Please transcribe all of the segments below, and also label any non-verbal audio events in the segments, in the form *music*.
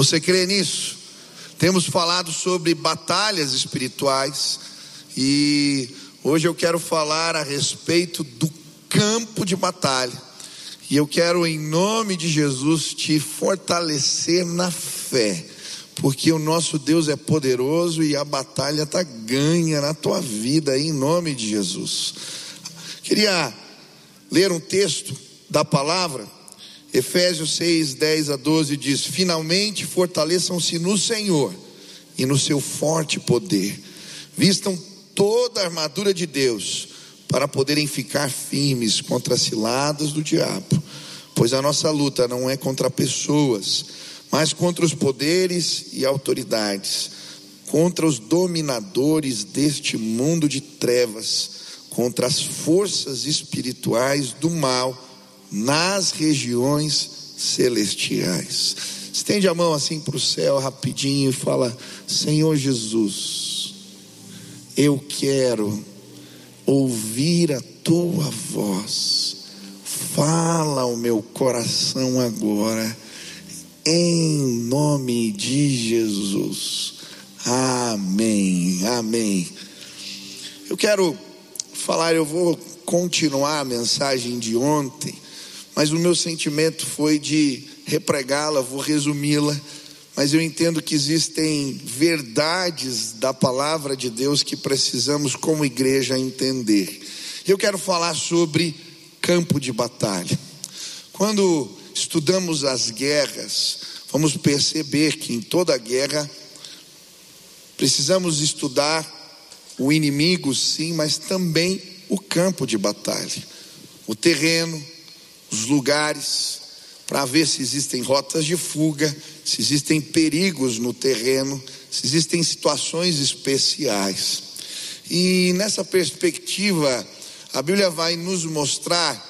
Você crê nisso? Temos falado sobre batalhas espirituais e hoje eu quero falar a respeito do campo de batalha. E eu quero, em nome de Jesus, te fortalecer na fé, porque o nosso Deus é poderoso e a batalha está ganha na tua vida, em nome de Jesus. Queria ler um texto da palavra, Efésios 6, 10 a 12 diz: Finalmente fortaleçam-se no Senhor e no seu forte poder, vistam toda a armadura de Deus para poderem ficar firmes contra as ciladas do diabo, pois a nossa luta não é contra pessoas, mas contra os poderes e autoridades, contra os dominadores deste mundo de trevas, contra as forças espirituais do mal nas regiões celestiais. Estende a mão assim para o céu rapidinho e fala: Senhor Jesus, eu quero ouvir a tua voz. Fala o meu coração agora, em nome de Jesus. Amém, amém. Eu quero falar, eu vou continuar a mensagem de ontem, mas o meu sentimento foi de repregá-la, vou resumi-la mas eu entendo que existem verdades da palavra de Deus que precisamos, como igreja, entender. Eu quero falar sobre campo de batalha. Quando estudamos as guerras, vamos perceber que em toda guerra precisamos estudar o inimigo, sim, mas também o campo de batalha, o terreno, os lugares, para ver se existem rotas de fuga, se existem perigos no terreno, se existem situações especiais. E nessa perspectiva, a Bíblia vai nos mostrar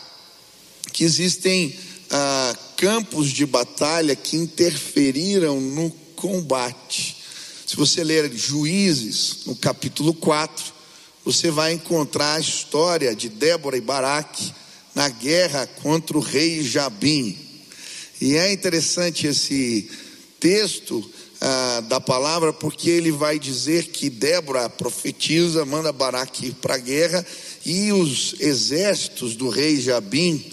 que existem ah, campos de batalha que interferiram no combate. Se você ler Juízes, no capítulo 4, você vai encontrar a história de Débora e Baraque na guerra contra o rei Jabim. E é interessante esse texto ah, da palavra, porque ele vai dizer que Débora profetiza, manda Baraque para a guerra, e os exércitos do rei Jabim,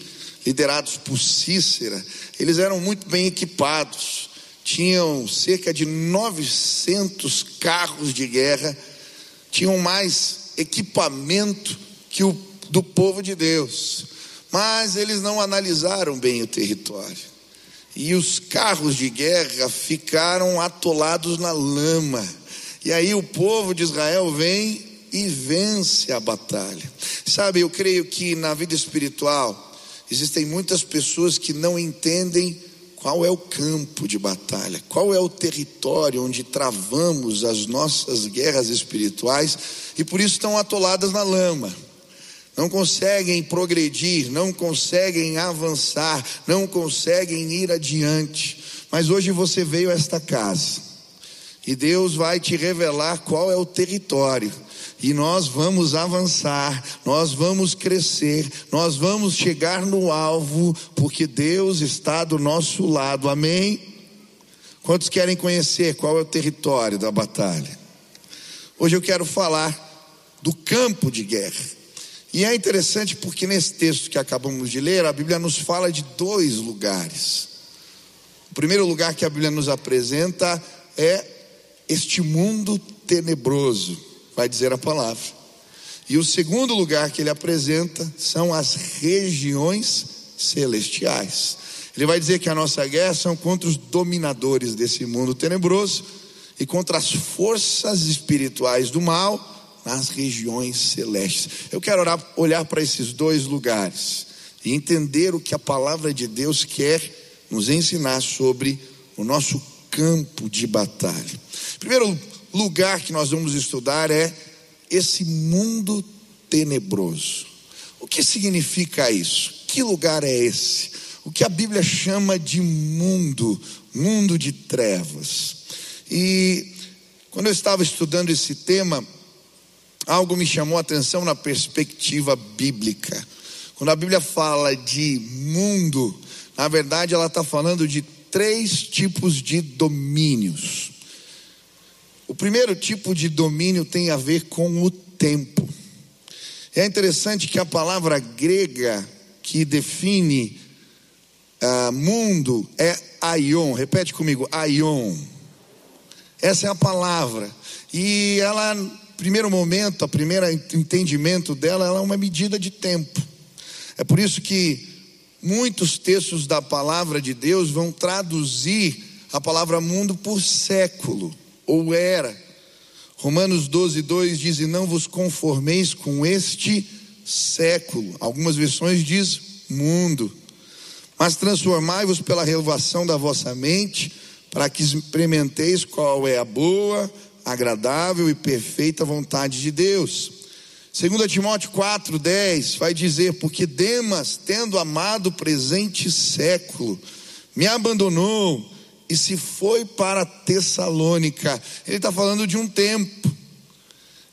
liderados por Cícera, eles eram muito bem equipados, tinham cerca de 900 carros de guerra, tinham mais equipamento que o do povo de Deus, mas eles não analisaram bem o território e os carros de guerra ficaram atolados na lama. E aí o povo de Israel vem e vence a batalha. Sabe, eu creio que na vida espiritual existem muitas pessoas que não entendem qual é o campo de batalha, qual é o território onde travamos as nossas guerras espirituais e por isso estão atoladas na lama não conseguem progredir, não conseguem avançar, não conseguem ir adiante. Mas hoje você veio a esta casa e Deus vai te revelar qual é o território. E nós vamos avançar, nós vamos crescer, nós vamos chegar no alvo, porque Deus está do nosso lado, amém? Quantos querem conhecer qual é o território da batalha? Hoje eu quero falar do campo de guerra. E é interessante porque nesse texto que acabamos de ler, a Bíblia nos fala de dois lugares. O primeiro lugar que a Bíblia nos apresenta é este mundo tenebroso, vai dizer a palavra. E o segundo lugar que ele apresenta são as regiões celestiais. Ele vai dizer que a nossa guerra são contra os dominadores desse mundo tenebroso e contra as forças espirituais do mal nas regiões celestes. Eu quero orar, olhar para esses dois lugares e entender o que a palavra de Deus quer nos ensinar sobre o nosso campo de batalha. Primeiro lugar que nós vamos estudar é esse mundo tenebroso. O que significa isso? Que lugar é esse? O que a Bíblia chama de mundo, mundo de trevas. E quando eu estava estudando esse tema, algo me chamou a atenção na perspectiva bíblica. Quando a Bíblia fala de mundo, na verdade ela está falando de três tipos de domínios. O primeiro tipo de domínio tem a ver com o tempo. É interessante que a palavra grega que define uh, mundo é aion. Repete comigo, aion. Essa é a palavra. E ela, primeiro momento, a primeiro entendimento dela, ela é uma medida de tempo. É por isso que muitos textos da palavra de Deus vão traduzir a palavra mundo por século ou era. Romanos 12, 2 diz: E não vos conformeis com este século. Algumas versões diz mundo. Mas transformai-vos pela renovação da vossa mente, para que experimenteis qual é a boa, agradável e perfeita vontade de Deus. 2 Timóteo 4,10 vai dizer: Porque Demas, tendo amado o presente século, me abandonou e se foi para Tessalônica. Ele está falando de um tempo.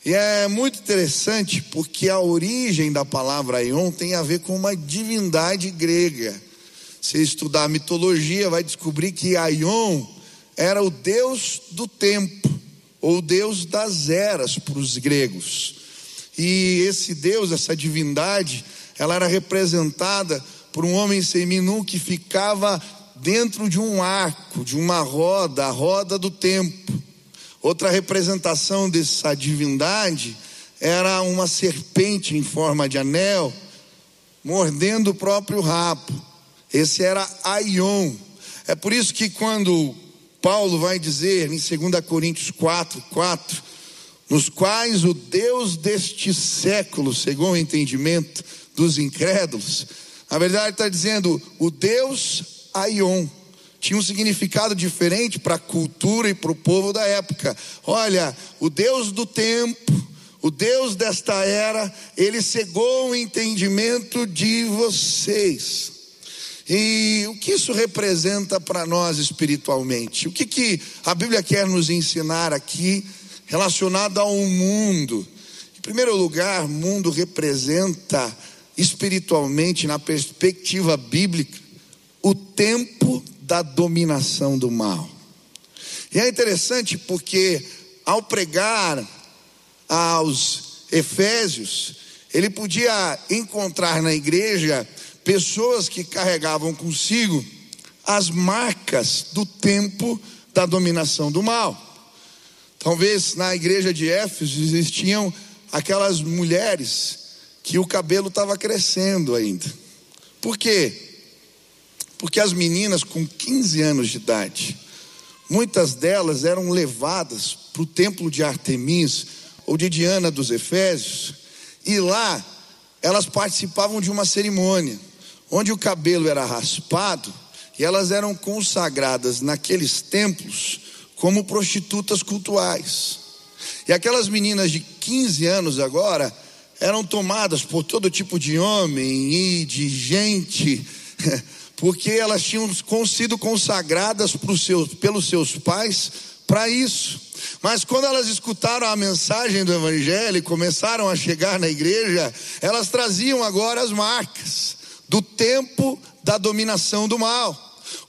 E é muito interessante porque a origem da palavra Aion tem a ver com uma divindade grega. Se estudar a mitologia, vai descobrir que Aion era o deus do tempo, ou deus das eras para os gregos. E esse deus, essa divindade, ela era representada por um homem seminu que ficava dentro de um arco, de uma roda, a roda do tempo. Outra representação dessa divindade era uma serpente em forma de anel, mordendo o próprio rabo. Esse era Aion. É por isso que quando Paulo vai dizer em 2 Coríntios 4, 4, nos quais o Deus deste século, segundo o entendimento dos incrédulos, na verdade está dizendo o Deus Aion. Tinha um significado diferente para a cultura e para o povo da época. Olha, o Deus do tempo, o Deus desta era, ele cegou o entendimento de vocês. E o que isso representa para nós espiritualmente? O que, que a Bíblia quer nos ensinar aqui relacionado ao mundo? Em primeiro lugar, mundo representa espiritualmente, na perspectiva bíblica, o tempo da dominação do mal. E é interessante porque, ao pregar aos Efésios, ele podia encontrar na igreja pessoas que carregavam consigo as marcas do tempo da dominação do mal. Talvez na igreja de Éfeso existiam aquelas mulheres que o cabelo estava crescendo ainda. Por quê? Porque as meninas com 15 anos de idade, muitas delas eram levadas para o templo de Artemis ou de Diana dos Efésios, e lá elas participavam de uma cerimônia, onde o cabelo era raspado e elas eram consagradas naqueles templos como prostitutas cultuais. E aquelas meninas de 15 anos agora eram tomadas por todo tipo de homem e de gente *laughs* porque elas tinham sido consagradas pelos seus pais para isso. Mas quando elas escutaram a mensagem do Evangelho e começaram a chegar na igreja, elas traziam agora as marcas do tempo da dominação do mal.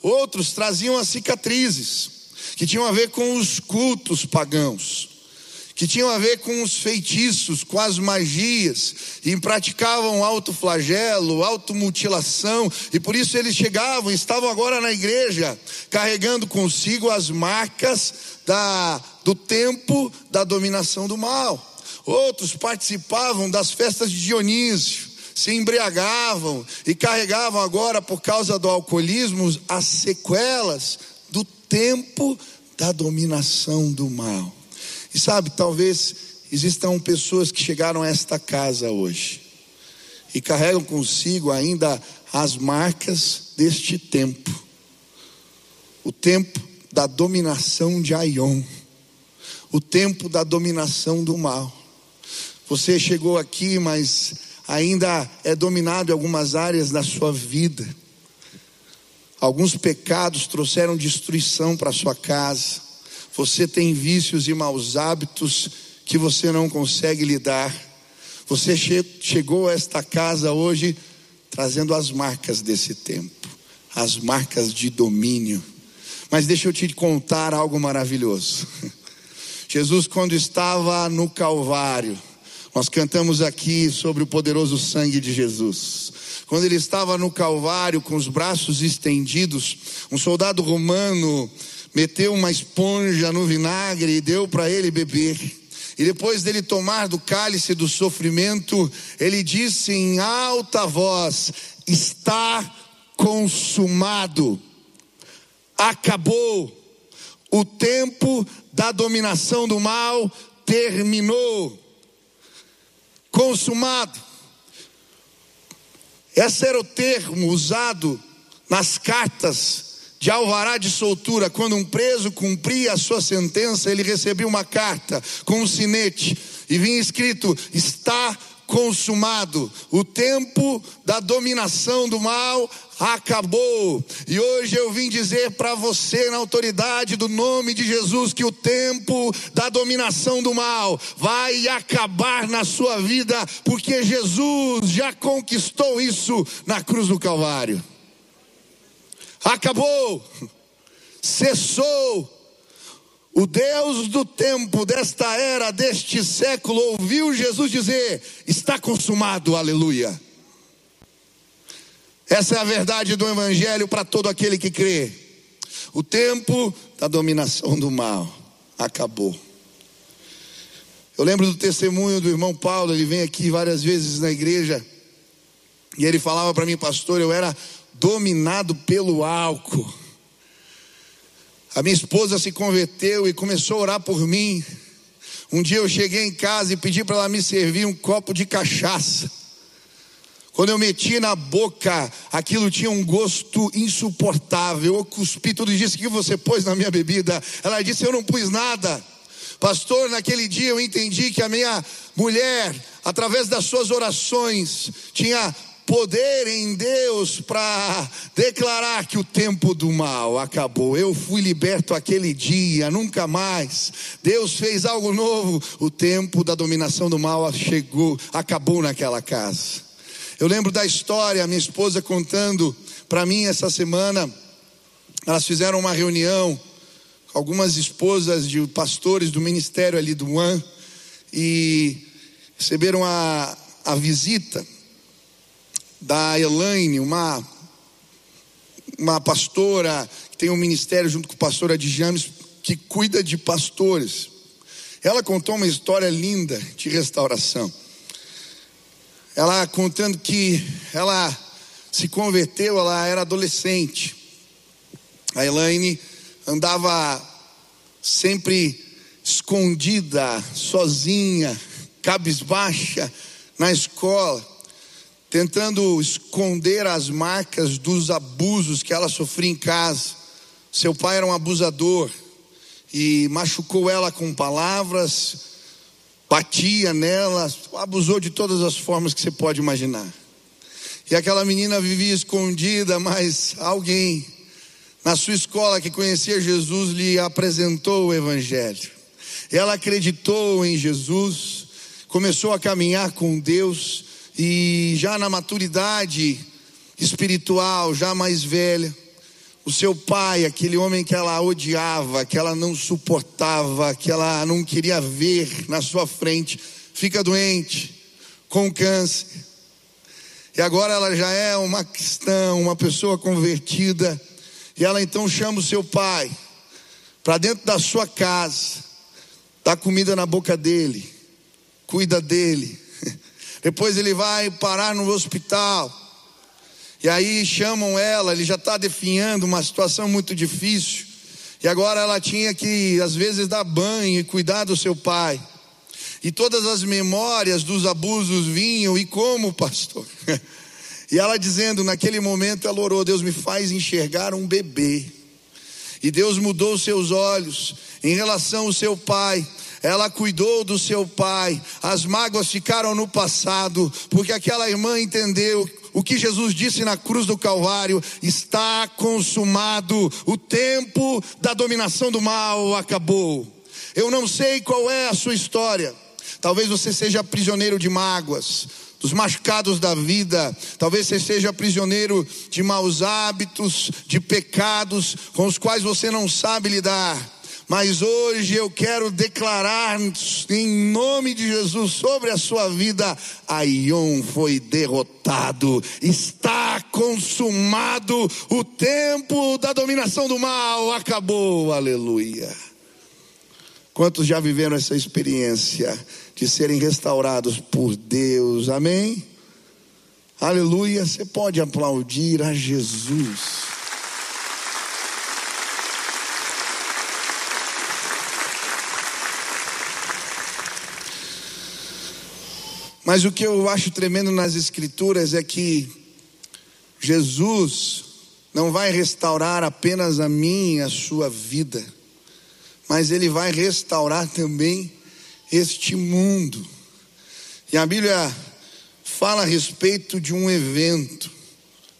Outros traziam as cicatrizes, que tinham a ver com os cultos pagãos que tinham a ver com os feitiços, com as magias, e praticavam autoflagelo, automutilação, e por isso eles chegavam, estavam agora na igreja, carregando consigo as marcas da, do tempo da dominação do mal. Outros participavam das festas de Dionísio, se embriagavam e carregavam agora, por causa do alcoolismo, as sequelas do tempo da dominação do mal. E sabe, talvez existam pessoas que chegaram a esta casa hoje e carregam consigo ainda as marcas deste tempo o tempo da dominação de Aion, o tempo da dominação do mal. Você chegou aqui, mas ainda é dominado em algumas áreas da sua vida. Alguns pecados trouxeram destruição para sua casa. Você tem vícios e maus hábitos que você não consegue lidar. Você che chegou a esta casa hoje trazendo as marcas desse tempo, as marcas de domínio. Mas deixa eu te contar algo maravilhoso. *laughs* Jesus, quando estava no Calvário, nós cantamos aqui sobre o poderoso sangue de Jesus. Quando ele estava no Calvário com os braços estendidos, um soldado romano meteu uma esponja no vinagre e deu para ele beber. E depois dele tomar do cálice do sofrimento, ele disse em alta voz: Está consumado, acabou, o tempo da dominação do mal terminou, consumado. Esse era o termo usado nas cartas de alvará de soltura, quando um preso cumpria a sua sentença, ele recebia uma carta com um sinete e vinha escrito: está consumado. O tempo da dominação do mal acabou. E hoje eu vim dizer para você, na autoridade do nome de Jesus, que o tempo da dominação do mal vai acabar na sua vida, porque Jesus já conquistou isso na cruz do Calvário acabou, cessou. O Deus do tempo, desta era, deste século, ouviu Jesus dizer: está consumado, aleluia. Essa é a verdade do Evangelho para todo aquele que crê. O tempo da dominação do mal acabou. Eu lembro do testemunho do irmão Paulo, ele vem aqui várias vezes na igreja, e ele falava para mim, pastor, eu era dominado pelo álcool. A minha esposa se converteu e começou a orar por mim. Um dia eu cheguei em casa e pedi para ela me servir um copo de cachaça. Quando eu meti na boca, aquilo tinha um gosto insuportável. Eu cuspi tudo e disse: O que você pôs na minha bebida? Ela disse: Eu não pus nada. Pastor, naquele dia eu entendi que a minha mulher, através das suas orações, tinha poder em Deus para declarar que o tempo do mal acabou. Eu fui liberto aquele dia, nunca mais. Deus fez algo novo. O tempo da dominação do mal chegou, acabou naquela casa. Eu lembro da história, minha esposa contando para mim essa semana. Elas fizeram uma reunião, algumas esposas de pastores do ministério ali do AN, e receberam a, a visita da Elaine, uma, uma pastora que tem um ministério junto com o pastor Adi James, que cuida de pastores. Ela contou uma história linda de restauração. Ela contando que ela se converteu, ela era adolescente. A Elaine andava sempre escondida, sozinha, cabisbaixa na escola tentando esconder as marcas dos abusos que ela sofria em casa. Seu pai era um abusador e machucou ela com palavras, batia nela, abusou de todas as formas que você pode imaginar. E aquela menina vivia escondida, mas alguém na sua escola que conhecia Jesus lhe apresentou o Evangelho. Ela acreditou em Jesus, começou a caminhar com Deus e já na maturidade espiritual, já mais velha, o seu pai, aquele homem que ela odiava, que ela não suportava, que ela não queria ver na sua frente, fica doente, com câncer. E agora ela já é uma cristã, uma pessoa convertida. E ela então chama o seu pai para dentro da sua casa, dá comida na boca dele, cuida dele, depois ele vai parar no hospital. E aí chamam ela, ele já está definhando uma situação muito difícil. E agora ela tinha que, às vezes, dar banho e cuidar do seu pai. E todas as memórias dos abusos vinham, e como, pastor? *laughs* E ela dizendo, naquele momento ela orou: Deus me faz enxergar um bebê. E Deus mudou seus olhos em relação ao seu pai ela cuidou do seu pai, as mágoas ficaram no passado, porque aquela irmã entendeu o que Jesus disse na cruz do Calvário: está consumado, o tempo da dominação do mal acabou. Eu não sei qual é a sua história, talvez você seja prisioneiro de mágoas, dos machucados da vida. Talvez você seja prisioneiro de maus hábitos, de pecados com os quais você não sabe lidar. Mas hoje eu quero declarar em nome de Jesus sobre a sua vida: Aion foi derrotado, está consumado, o tempo da dominação do mal acabou, aleluia. Quantos já viveram essa experiência de serem restaurados por Deus? Amém? Aleluia. Você pode aplaudir a Jesus. Mas o que eu acho tremendo nas Escrituras é que Jesus não vai restaurar apenas a mim e a sua vida mas Ele vai restaurar também este mundo. E a Bíblia fala a respeito de um evento,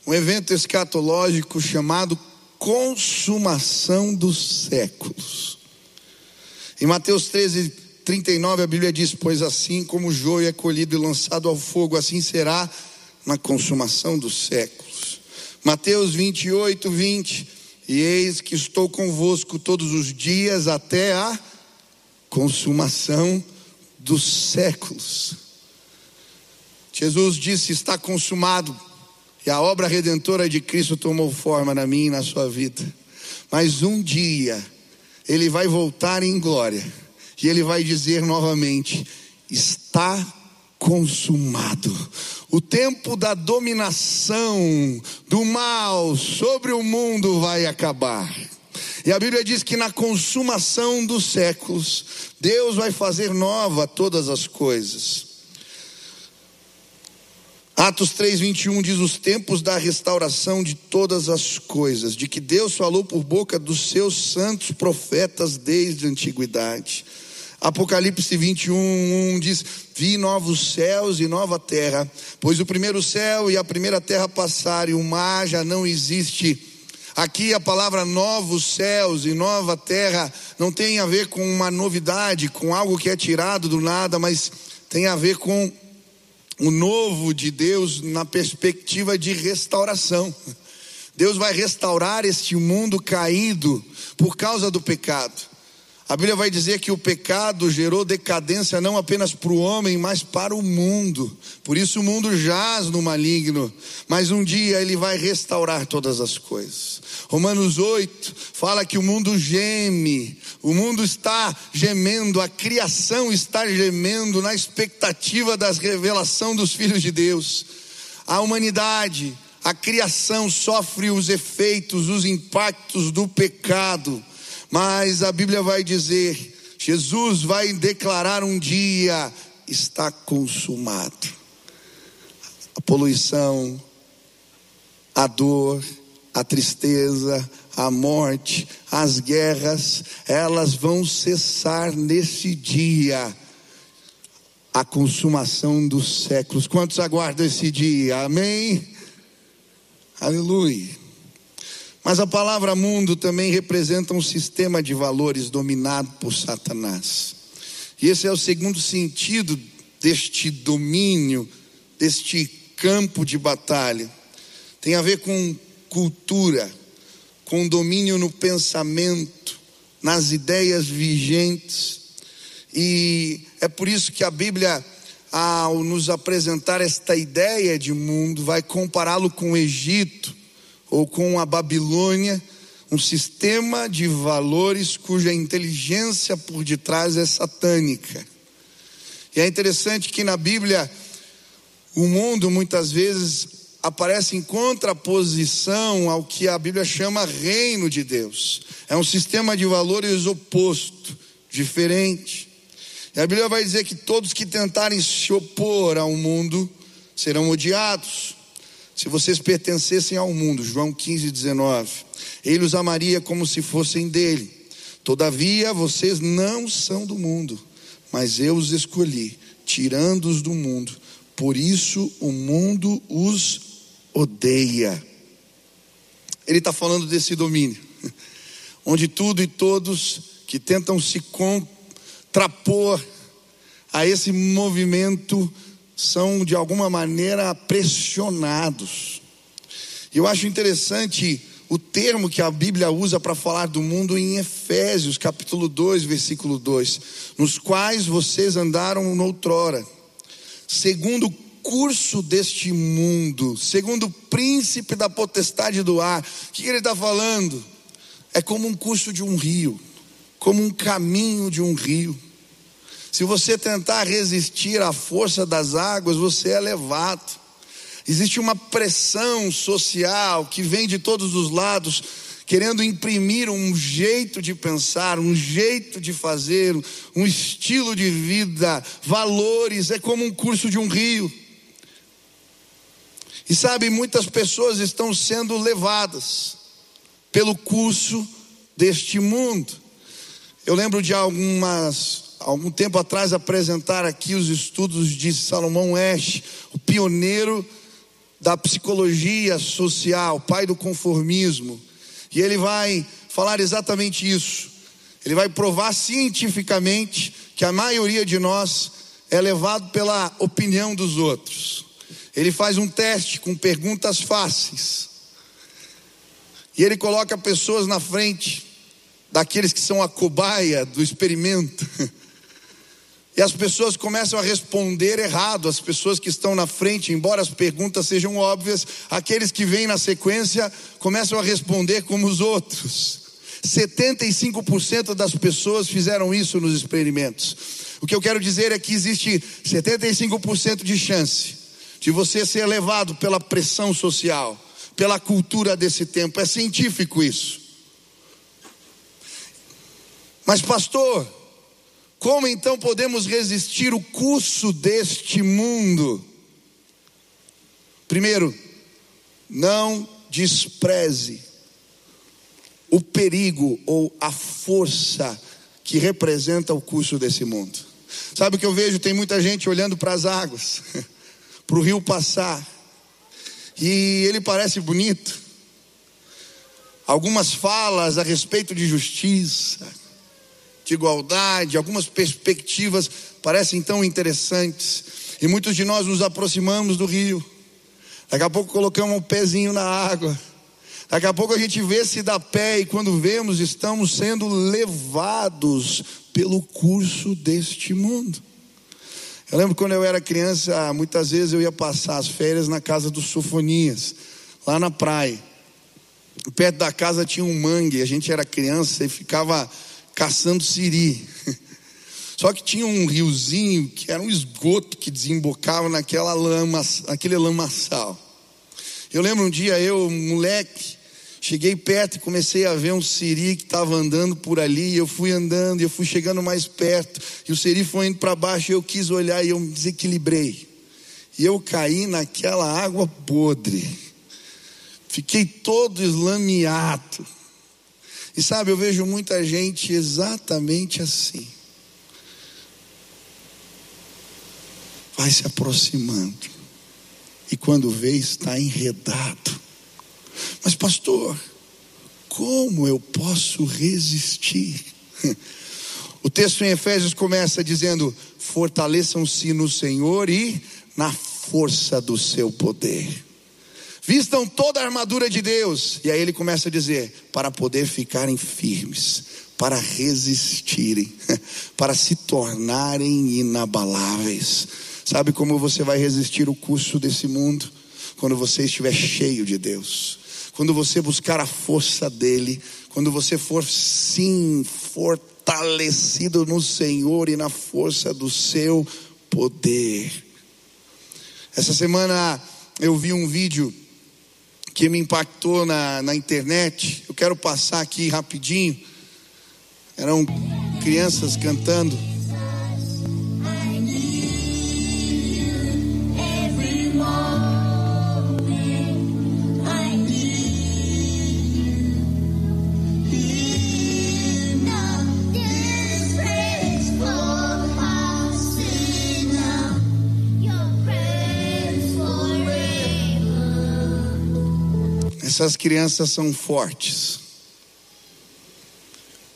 um evento escatológico chamado consumação dos séculos. Em Mateus 13, 39, a Bíblia diz: Pois assim como o joio é colhido e lançado ao fogo, assim será na consumação dos séculos. Mateus 28, 20. E eis que estou convosco todos os dias até a consumação dos séculos. Jesus disse: Está consumado. E a obra redentora de Cristo tomou forma na minha e na sua vida. Mas um dia, Ele vai voltar em glória. E Ele vai dizer novamente: Está consumado. O tempo da dominação do mal sobre o mundo vai acabar. E a Bíblia diz que na consumação dos séculos, Deus vai fazer nova todas as coisas. Atos 3:21 diz os tempos da restauração de todas as coisas, de que Deus falou por boca dos seus santos profetas desde a antiguidade. Apocalipse 21, 1 diz: Vi novos céus e nova terra, pois o primeiro céu e a primeira terra passaram e o mar já não existe. Aqui a palavra novos céus e nova terra não tem a ver com uma novidade, com algo que é tirado do nada, mas tem a ver com o novo de Deus na perspectiva de restauração. Deus vai restaurar este mundo caído por causa do pecado. A Bíblia vai dizer que o pecado gerou decadência não apenas para o homem, mas para o mundo. Por isso o mundo jaz no maligno, mas um dia ele vai restaurar todas as coisas. Romanos 8 fala que o mundo geme, o mundo está gemendo, a criação está gemendo na expectativa das revelação dos filhos de Deus. A humanidade, a criação sofre os efeitos, os impactos do pecado mas a Bíblia vai dizer: Jesus vai declarar um dia: está consumado. A poluição, a dor, a tristeza, a morte, as guerras, elas vão cessar nesse dia. A consumação dos séculos. Quantos aguardam esse dia? Amém? Aleluia. Mas a palavra mundo também representa um sistema de valores dominado por Satanás. E esse é o segundo sentido deste domínio, deste campo de batalha. Tem a ver com cultura, com domínio no pensamento, nas ideias vigentes. E é por isso que a Bíblia, ao nos apresentar esta ideia de mundo, vai compará-lo com o Egito ou com a Babilônia, um sistema de valores cuja inteligência por detrás é satânica. E é interessante que na Bíblia o mundo muitas vezes aparece em contraposição ao que a Bíblia chama reino de Deus. É um sistema de valores oposto, diferente. E a Bíblia vai dizer que todos que tentarem se opor ao mundo serão odiados. Se vocês pertencessem ao mundo, João 15, 19, ele os amaria como se fossem dele. Todavia, vocês não são do mundo, mas eu os escolhi, tirando-os do mundo. Por isso o mundo os odeia. Ele está falando desse domínio, *laughs* onde tudo e todos que tentam se contrapor a esse movimento são de alguma maneira pressionados. Eu acho interessante o termo que a Bíblia usa para falar do mundo em Efésios, capítulo 2, versículo 2, nos quais vocês andaram noutrora, segundo o curso deste mundo, segundo o príncipe da potestade do ar. O que ele está falando? É como um curso de um rio, como um caminho de um rio. Se você tentar resistir à força das águas, você é levado. Existe uma pressão social que vem de todos os lados, querendo imprimir um jeito de pensar, um jeito de fazer, um estilo de vida, valores, é como um curso de um rio. E sabe, muitas pessoas estão sendo levadas pelo curso deste mundo. Eu lembro de algumas algum tempo atrás apresentar aqui os estudos de Salomão West, o pioneiro da psicologia social, pai do conformismo. E ele vai falar exatamente isso. Ele vai provar cientificamente que a maioria de nós é levado pela opinião dos outros. Ele faz um teste com perguntas fáceis. E ele coloca pessoas na frente daqueles que são a cobaia do experimento. *laughs* E as pessoas começam a responder errado, as pessoas que estão na frente, embora as perguntas sejam óbvias, aqueles que vêm na sequência começam a responder como os outros. 75% das pessoas fizeram isso nos experimentos. O que eu quero dizer é que existe 75% de chance de você ser levado pela pressão social, pela cultura desse tempo. É científico isso. Mas, pastor, como então podemos resistir o curso deste mundo? Primeiro, não despreze o perigo ou a força que representa o curso desse mundo. Sabe o que eu vejo? Tem muita gente olhando para as águas, *laughs* para o rio passar, e ele parece bonito. Algumas falas a respeito de justiça, de igualdade, algumas perspectivas parecem tão interessantes. E muitos de nós nos aproximamos do rio. Daqui a pouco colocamos um pezinho na água. Daqui a pouco a gente vê se dá pé e quando vemos estamos sendo levados pelo curso deste mundo. Eu lembro quando eu era criança, muitas vezes eu ia passar as férias na casa dos Sofonias, lá na praia. Perto da casa tinha um mangue, a gente era criança e ficava caçando siri. *laughs* Só que tinha um riozinho que era um esgoto que desembocava naquela lama, naquele lamaçal. Eu lembro um dia eu, moleque, cheguei perto e comecei a ver um siri que estava andando por ali. Eu fui andando, eu fui chegando mais perto e o siri foi indo para baixo. E eu quis olhar e eu me desequilibrei. E eu caí naquela água podre. Fiquei todo eslameado. E sabe, eu vejo muita gente exatamente assim. Vai se aproximando. E quando vê, está enredado. Mas, pastor, como eu posso resistir? O texto em Efésios começa dizendo: Fortaleçam-se no Senhor e na força do seu poder. Vistam toda a armadura de Deus. E aí ele começa a dizer: para poder ficarem firmes, para resistirem, *laughs* para se tornarem inabaláveis. Sabe como você vai resistir o curso desse mundo? Quando você estiver cheio de Deus. Quando você buscar a força dele, quando você for sim fortalecido no Senhor e na força do seu poder. Essa semana eu vi um vídeo que me impactou na, na internet. Eu quero passar aqui rapidinho. Eram crianças cantando. Essas crianças são fortes.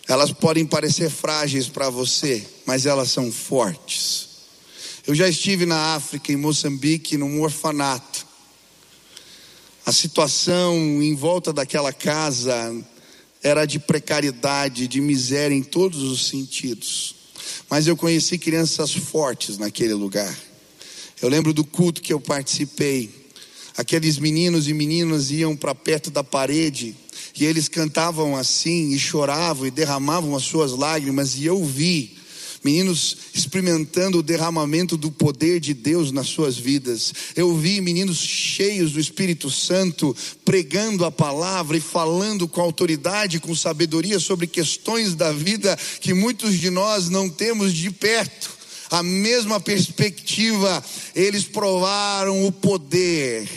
Elas podem parecer frágeis para você, mas elas são fortes. Eu já estive na África, em Moçambique, num orfanato. A situação em volta daquela casa era de precariedade, de miséria em todos os sentidos. Mas eu conheci crianças fortes naquele lugar. Eu lembro do culto que eu participei. Aqueles meninos e meninas iam para perto da parede e eles cantavam assim e choravam e derramavam as suas lágrimas e eu vi meninos experimentando o derramamento do poder de Deus nas suas vidas. Eu vi meninos cheios do Espírito Santo pregando a palavra e falando com autoridade, com sabedoria sobre questões da vida que muitos de nós não temos de perto. A mesma perspectiva, eles provaram o poder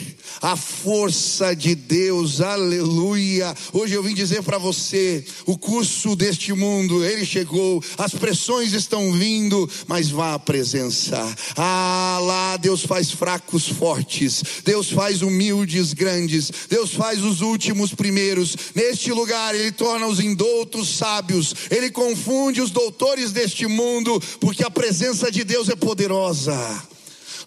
a força de Deus, aleluia. Hoje eu vim dizer para você: o curso deste mundo, ele chegou, as pressões estão vindo, mas vá à presença. Ah, lá Deus faz fracos fortes, Deus faz humildes grandes, Deus faz os últimos primeiros. Neste lugar, Ele torna os indoutos sábios, Ele confunde os doutores deste mundo, porque a presença de Deus é poderosa.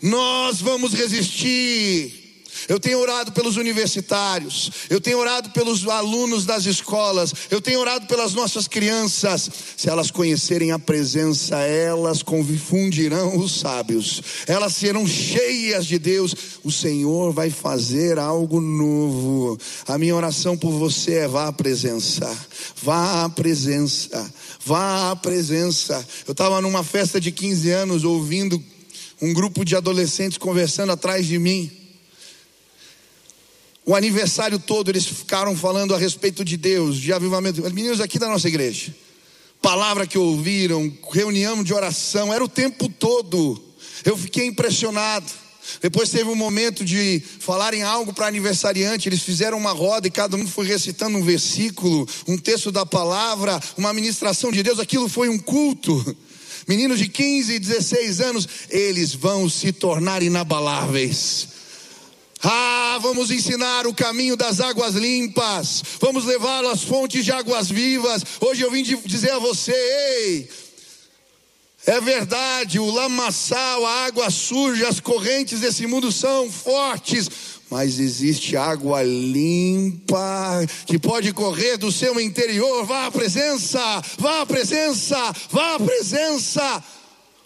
Nós vamos resistir eu tenho orado pelos universitários, eu tenho orado pelos alunos das escolas, eu tenho orado pelas nossas crianças. Se elas conhecerem a presença, elas confundirão os sábios, elas serão cheias de Deus. O Senhor vai fazer algo novo. A minha oração por você é: vá à presença, vá à presença, vá à presença. Eu estava numa festa de 15 anos ouvindo um grupo de adolescentes conversando atrás de mim. O aniversário todo eles ficaram falando a respeito de Deus, de avivamento. Meninos aqui da nossa igreja, palavra que ouviram, reunião de oração, era o tempo todo. Eu fiquei impressionado. Depois teve um momento de falarem algo para aniversariante, eles fizeram uma roda e cada um foi recitando um versículo, um texto da palavra, uma ministração de Deus, aquilo foi um culto. Meninos de 15 e 16 anos, eles vão se tornar inabaláveis ah, vamos ensinar o caminho das águas limpas, vamos levá-lo às fontes de águas vivas. Hoje eu vim dizer a você, ei, é verdade, o lamaçal, a água suja, as correntes desse mundo são fortes, mas existe água limpa que pode correr do seu interior. Vá à presença, vá à presença, vá à presença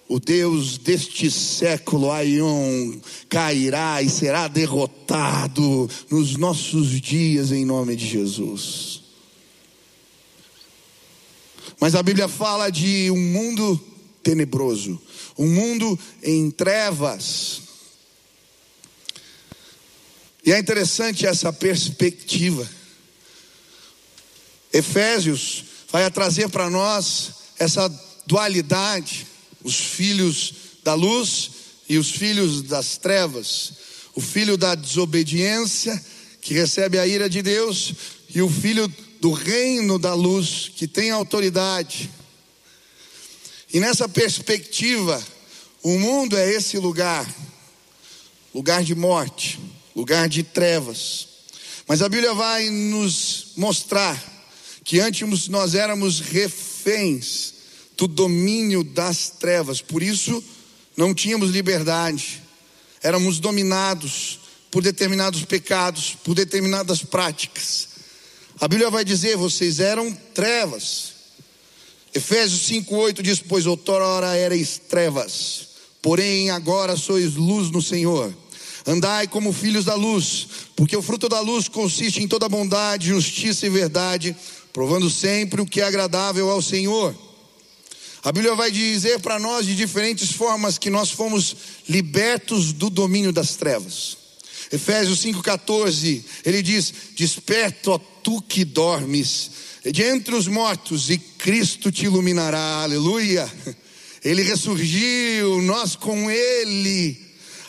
o Deus deste século, Aion, cairá e será derrotado nos nossos dias em nome de Jesus. Mas a Bíblia fala de um mundo tenebroso, um mundo em trevas. E é interessante essa perspectiva. Efésios vai trazer para nós essa dualidade os filhos da luz e os filhos das trevas, o filho da desobediência, que recebe a ira de Deus, e o filho do reino da luz, que tem autoridade. E nessa perspectiva, o mundo é esse lugar, lugar de morte, lugar de trevas. Mas a Bíblia vai nos mostrar que antes nós éramos reféns do domínio das trevas. Por isso, não tínhamos liberdade, éramos dominados por determinados pecados, por determinadas práticas. A Bíblia vai dizer: vocês eram trevas. Efésios 5,8 diz: Pois outrora erais trevas, porém agora sois luz no Senhor. Andai como filhos da luz, porque o fruto da luz consiste em toda bondade, justiça e verdade, provando sempre o que é agradável ao Senhor. A Bíblia vai dizer para nós de diferentes formas que nós fomos libertos do domínio das trevas. Efésios 5,14, ele diz: Desperta, ó tu que dormes, de entre os mortos, e Cristo te iluminará, aleluia. Ele ressurgiu, nós com ele.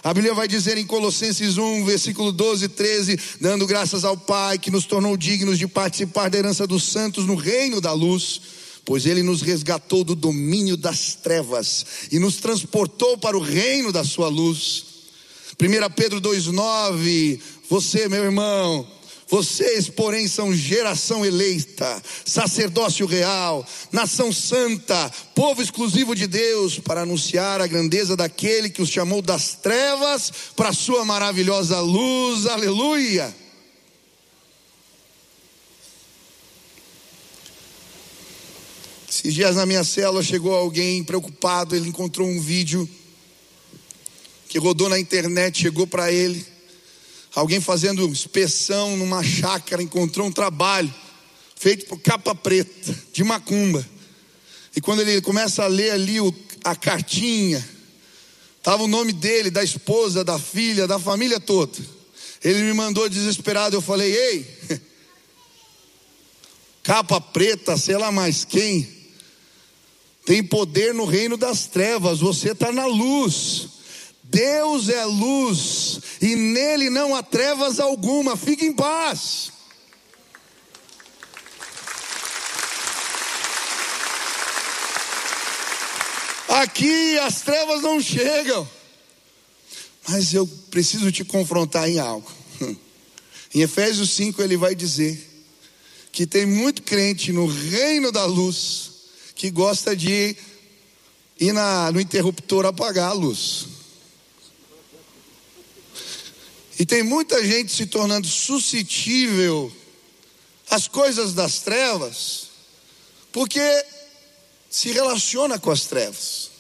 A Bíblia vai dizer em Colossenses 1, versículo 12 e 13: dando graças ao Pai que nos tornou dignos de participar da herança dos santos no reino da luz pois ele nos resgatou do domínio das trevas e nos transportou para o reino da sua luz. 1 Pedro 2,9: Você, meu irmão, Vocês, porém, são geração eleita, sacerdócio real, nação santa, povo exclusivo de Deus, para anunciar a grandeza daquele que os chamou das trevas para a sua maravilhosa luz. Aleluia! Esses dias na minha célula chegou alguém preocupado, ele encontrou um vídeo que rodou na internet, chegou para ele. Alguém fazendo inspeção numa chácara encontrou um trabalho feito por capa preta, de macumba. E quando ele começa a ler ali o, a cartinha, estava o nome dele, da esposa, da filha, da família toda. Ele me mandou desesperado, eu falei: "Ei, *laughs* capa preta, sei lá mais quem, tem poder no reino das trevas, você está na luz. Deus é luz e nele não há trevas alguma. Fique em paz. Aqui as trevas não chegam. Mas eu preciso te confrontar em algo. *laughs* Em Efésios 5 ele vai dizer que tem muito crente no reino da luz que gosta de ir na, no interruptor apagar a luz. E tem muita gente se tornando suscetível às coisas das trevas, porque se relaciona com as trevas.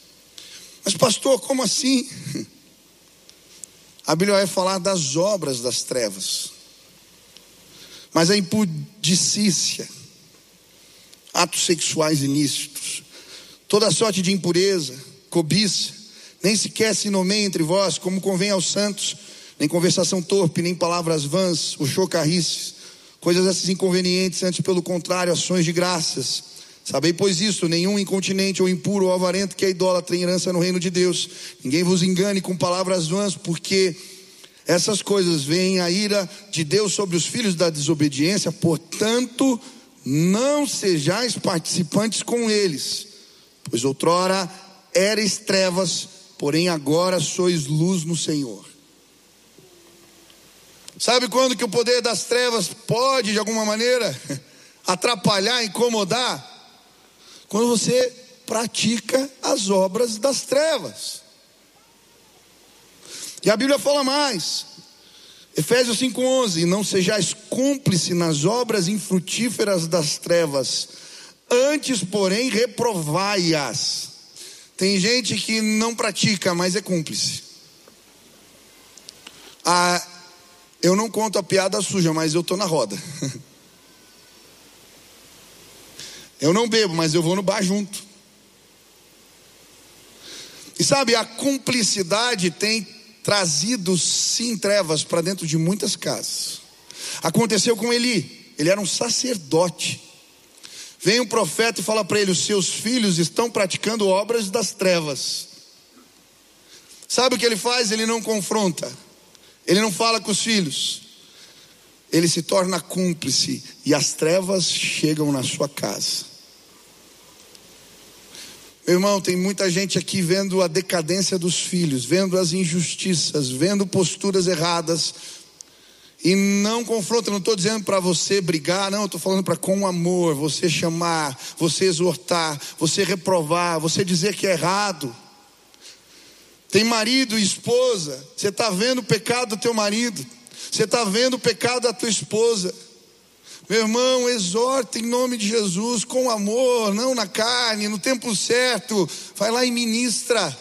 Mas, pastor, como assim? *laughs* A Bíblia vai falar das obras das trevas, mas a impudicícia, atos sexuais ilícitos, toda sorte de impureza, cobiça, nem sequer se nomeia entre vós, como convém aos santos nem conversação torpe, nem palavras vãs ou chocarrices, coisas essas inconvenientes, antes pelo contrário, ações de graças. Sabei, pois, isso: nenhum incontinente ou impuro ou avarento que é idólatra tem herança no reino de Deus. Ninguém vos engane com palavras vãs, porque essas coisas vêm a ira de Deus sobre os filhos da desobediência, portanto, não sejais participantes com eles, pois outrora eres trevas, porém agora sois luz no Senhor. Sabe quando que o poder das trevas pode, de alguma maneira, *laughs* atrapalhar, incomodar? Quando você pratica as obras das trevas. E a Bíblia fala mais. Efésios 5:11, não sejais cúmplice nas obras infrutíferas das trevas, antes, porém, reprovai-as. Tem gente que não pratica, mas é cúmplice. A eu não conto a piada suja, mas eu estou na roda. *laughs* Eu não bebo, mas eu vou no bar junto. E sabe, a cumplicidade tem trazido sim trevas para dentro de muitas casas. Aconteceu com Eli, ele era um sacerdote. Vem um profeta e fala para ele: Os seus filhos estão praticando obras das trevas. Sabe o que ele faz? Ele não confronta. Ele não fala com os filhos. Ele se torna cúmplice e as trevas chegam na sua casa. Meu irmão, tem muita gente aqui vendo a decadência dos filhos, vendo as injustiças, vendo posturas erradas, e não confronta. Não estou dizendo para você brigar, não, estou falando para com amor, você chamar, você exortar, você reprovar, você dizer que é errado. Tem marido e esposa, você está vendo o pecado do teu marido, você está vendo o pecado da tua esposa. Meu irmão, exorta em nome de Jesus, com amor, não na carne, no tempo certo, vai lá e ministra.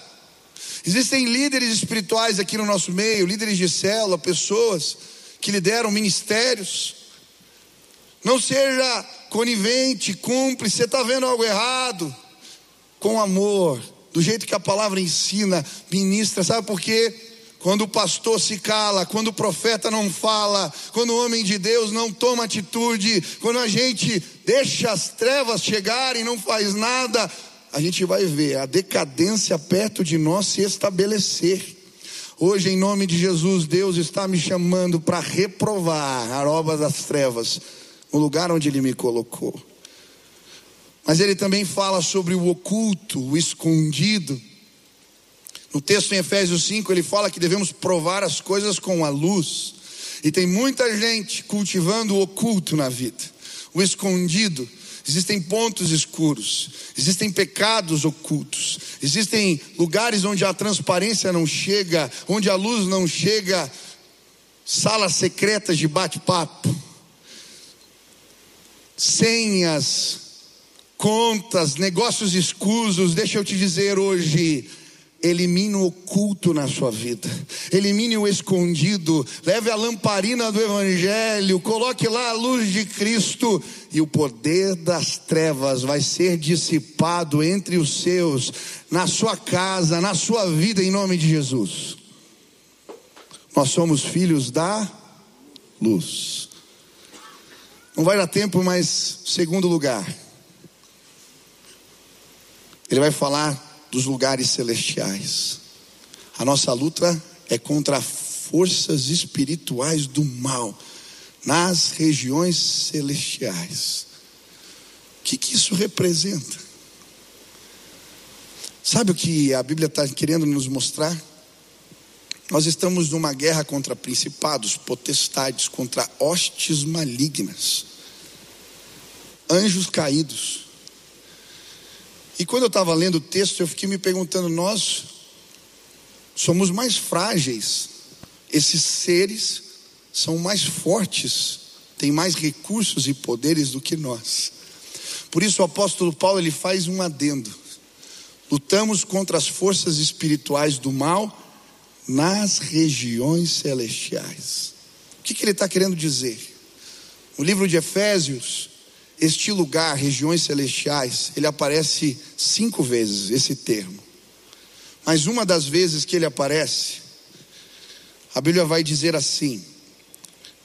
Existem líderes espirituais aqui no nosso meio, líderes de célula, pessoas que lideram ministérios. Não seja conivente, cúmplice, você está vendo algo errado, com amor, do jeito que a palavra ensina, ministra, sabe por quê? Quando o pastor se cala, quando o profeta não fala, quando o homem de Deus não toma atitude, quando a gente deixa as trevas chegarem e não faz nada, a gente vai ver a decadência perto de nós se estabelecer. Hoje, em nome de Jesus, Deus está me chamando para reprovar a obra das trevas, no lugar onde Ele me colocou. Mas ele também fala sobre o oculto, o escondido. No texto em Efésios 5, ele fala que devemos provar as coisas com a luz. E tem muita gente cultivando o oculto na vida, o escondido. Existem pontos escuros, existem pecados ocultos, existem lugares onde a transparência não chega, onde a luz não chega, salas secretas de bate-papo, senhas, contas, negócios escusos. Deixa eu te dizer hoje, Elimine o oculto na sua vida, elimine o escondido, leve a lamparina do Evangelho, coloque lá a luz de Cristo, e o poder das trevas vai ser dissipado entre os seus, na sua casa, na sua vida, em nome de Jesus. Nós somos filhos da luz. Não vai dar tempo, mas segundo lugar, ele vai falar dos lugares celestiais. A nossa luta é contra forças espirituais do mal nas regiões celestiais. O que, que isso representa? Sabe o que a Bíblia está querendo nos mostrar? Nós estamos numa guerra contra principados, potestades, contra hostes malignas, anjos caídos. E quando eu estava lendo o texto, eu fiquei me perguntando: nós somos mais frágeis, esses seres são mais fortes, têm mais recursos e poderes do que nós. Por isso o apóstolo Paulo ele faz um adendo. Lutamos contra as forças espirituais do mal nas regiões celestiais. O que, que ele está querendo dizer? No livro de Efésios, este lugar, regiões celestiais, ele aparece cinco vezes, esse termo. Mas uma das vezes que ele aparece, a Bíblia vai dizer assim,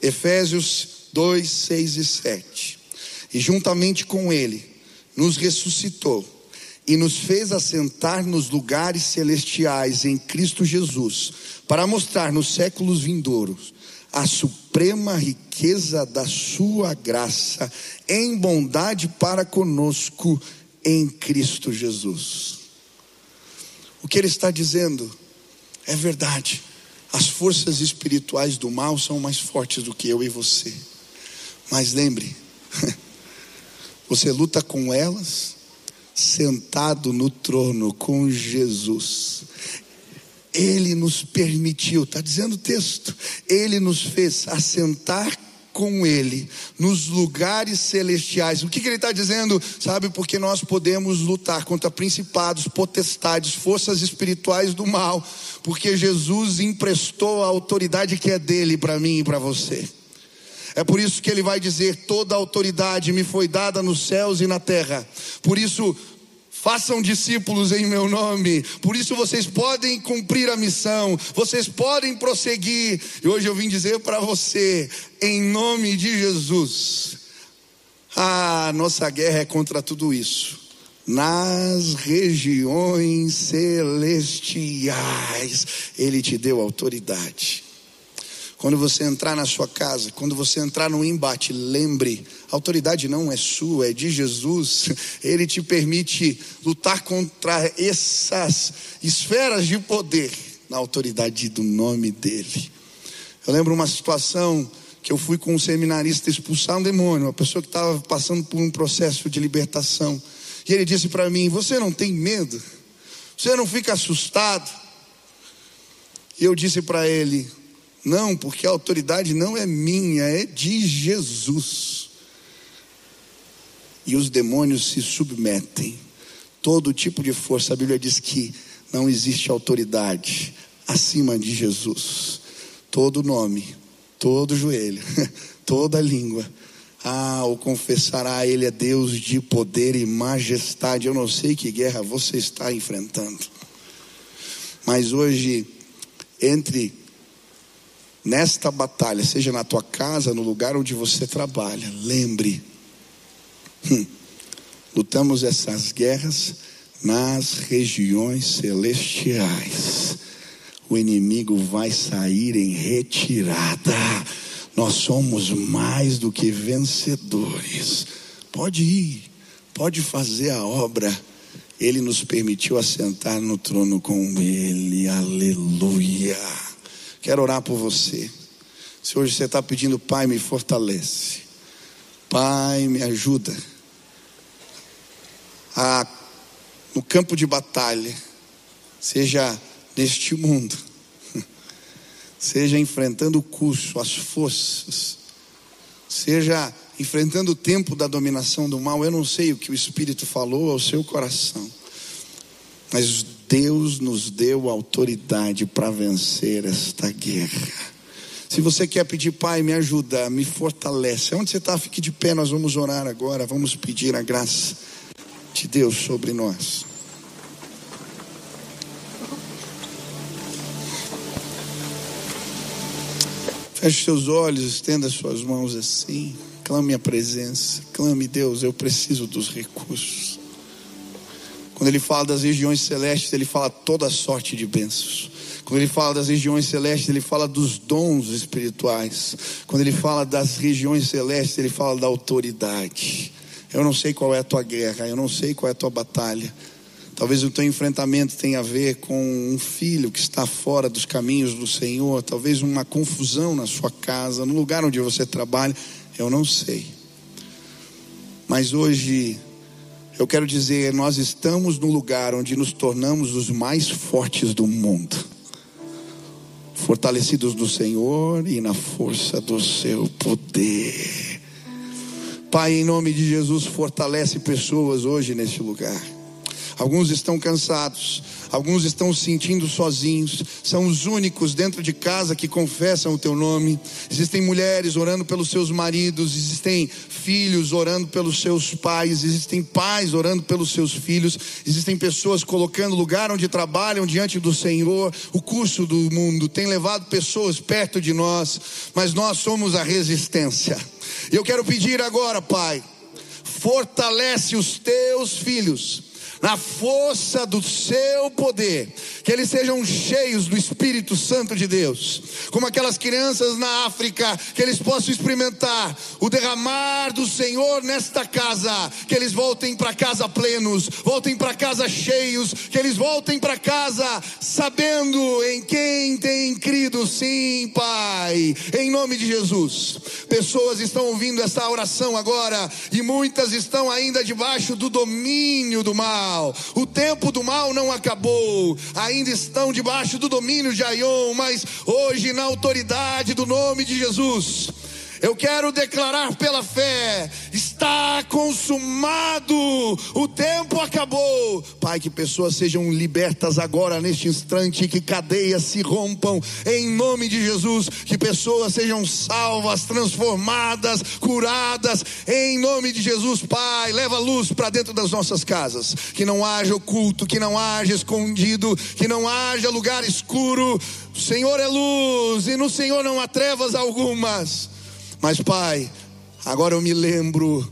Efésios 2, 6 e 7. E juntamente com ele, nos ressuscitou e nos fez assentar nos lugares celestiais em Cristo Jesus, para mostrar nos séculos vindouros a suprema riqueza da sua graça em bondade para conosco em Cristo Jesus. O que ele está dizendo é verdade. As forças espirituais do mal são mais fortes do que eu e você. Mas lembre, *laughs* você luta com elas sentado no trono com Jesus. Ele nos permitiu, está dizendo o texto, Ele nos fez assentar com Ele nos lugares celestiais. O que, que Ele está dizendo? Sabe, porque nós podemos lutar contra principados, potestades, forças espirituais do mal, porque Jesus emprestou a autoridade que é dele para mim e para você. É por isso que ele vai dizer: toda autoridade me foi dada nos céus e na terra. Por isso, Façam discípulos em meu nome. Por isso vocês podem cumprir a missão, vocês podem prosseguir. E hoje eu vim dizer para você, em nome de Jesus, a nossa guerra é contra tudo isso. Nas regiões celestiais, Ele te deu autoridade. Quando você entrar na sua casa, quando você entrar no embate, lembre: a autoridade não é sua, é de Jesus. *laughs* Ele te permite lutar contra essas esferas de poder na autoridade do nome dEle. Eu lembro uma situação que eu fui com um seminarista expulsar um demônio, uma pessoa que estava passando por um processo de libertação. E ele disse para mim: Você não tem medo? Você não fica assustado? E eu disse para ele: não, porque a autoridade não é minha, é de Jesus. E os demônios se submetem. Todo tipo de força, a Bíblia diz que não existe autoridade acima de Jesus. Todo nome, todo joelho, *laughs* toda língua. Ah, o confessará, Ele é Deus de poder e majestade. Eu não sei que guerra você está enfrentando. Mas hoje, entre nesta batalha, seja na tua casa, no lugar onde você trabalha, lembre, hum, lutamos essas guerras nas regiões celestiais. O inimigo vai sair em retirada. Nós somos mais do que vencedores. Pode ir, pode fazer a obra. Ele nos permitiu assentar no trono com Ele. Aleluia. Quero orar por você. Se hoje você está pedindo, Pai, me fortalece. Pai, me ajuda. A, no campo de batalha, seja neste mundo, *laughs* seja enfrentando o curso, as forças, seja enfrentando o tempo da dominação do mal. Eu não sei o que o Espírito falou ao seu coração, mas Deus nos deu autoridade para vencer esta guerra. Se você quer pedir, Pai, me ajuda, me fortalece. Onde você está, fique de pé, nós vamos orar agora, vamos pedir a graça de Deus sobre nós. Feche seus olhos, estenda suas mãos assim. Clame a presença. Clame, Deus, eu preciso dos recursos. Quando ele fala das regiões celestes, ele fala toda sorte de bênçãos. Quando ele fala das regiões celestes, ele fala dos dons espirituais. Quando ele fala das regiões celestes, ele fala da autoridade. Eu não sei qual é a tua guerra, eu não sei qual é a tua batalha. Talvez o teu enfrentamento tenha a ver com um filho que está fora dos caminhos do Senhor, talvez uma confusão na sua casa, no lugar onde você trabalha, eu não sei. Mas hoje eu quero dizer, nós estamos no lugar onde nos tornamos os mais fortes do mundo. Fortalecidos no Senhor e na força do seu poder. Pai, em nome de Jesus, fortalece pessoas hoje neste lugar. Alguns estão cansados, alguns estão se sentindo sozinhos, são os únicos dentro de casa que confessam o teu nome. Existem mulheres orando pelos seus maridos, existem filhos orando pelos seus pais, existem pais orando pelos seus filhos, existem pessoas colocando lugar onde trabalham diante do Senhor. O curso do mundo tem levado pessoas perto de nós, mas nós somos a resistência. E eu quero pedir agora, Pai, fortalece os teus filhos na força do seu poder, que eles sejam cheios do Espírito Santo de Deus, como aquelas crianças na África, que eles possam experimentar o derramar do Senhor nesta casa, que eles voltem para casa plenos, voltem para casa cheios, que eles voltem para casa sabendo em quem tem crido, sim, Pai, em nome de Jesus. Pessoas estão ouvindo esta oração agora e muitas estão ainda debaixo do domínio do mal mal. O tempo do mal não acabou. Ainda estão debaixo do domínio de Aion, mas hoje, na autoridade do nome de Jesus, eu quero declarar pela fé: está consumado, o tempo acabou. Pai, que pessoas sejam libertas agora neste instante, que cadeias se rompam em nome de Jesus, que pessoas sejam salvas, transformadas, curadas em nome de Jesus, Pai. Leva luz para dentro das nossas casas, que não haja oculto, que não haja escondido, que não haja lugar escuro. O Senhor é luz e no Senhor não há trevas algumas. Mas, Pai, agora eu me lembro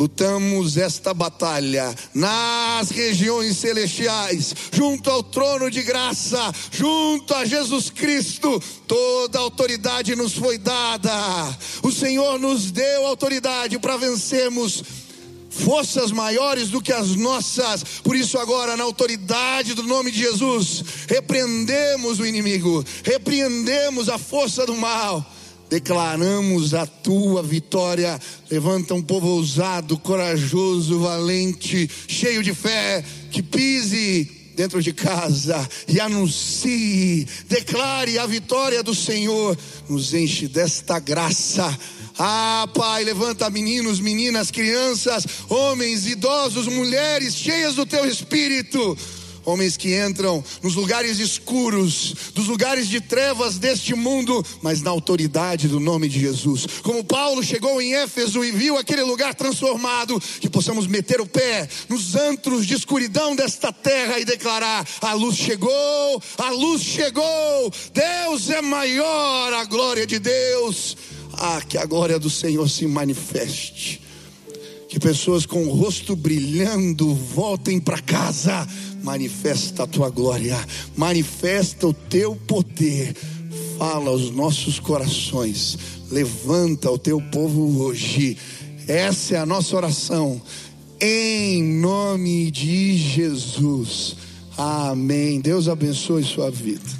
lutamos esta batalha nas regiões celestiais, junto ao trono de graça, junto a Jesus Cristo, toda autoridade nos foi dada. O Senhor nos deu autoridade para vencermos forças maiores do que as nossas. Por isso, agora, na autoridade do nome de Jesus, repreendemos o inimigo, repreendemos a força do mal declaramos a tua vitória. Levanta um povo ousado, corajoso, valente, cheio de fé, que pise dentro de casa e anuncie, declare a vitória do Senhor. Nos enche desta graça. Ah, Pai, levanta meninos, meninas, crianças, homens, idosos, mulheres, cheias do teu espírito homens que entram nos lugares escuros, dos lugares de trevas deste mundo, mas na autoridade do nome de Jesus. Como Paulo chegou em Éfeso e viu aquele lugar transformado, que possamos meter o pé nos antros de escuridão desta terra e declarar: a luz chegou, a luz chegou, Deus é maior, a glória de Deus. Ah, que a glória do Senhor se manifeste. Que pessoas com o rosto brilhando voltem para casa manifesta a tua glória, manifesta o teu poder, fala aos nossos corações, levanta o teu povo hoje. Essa é a nossa oração, em nome de Jesus. Amém. Deus abençoe sua vida.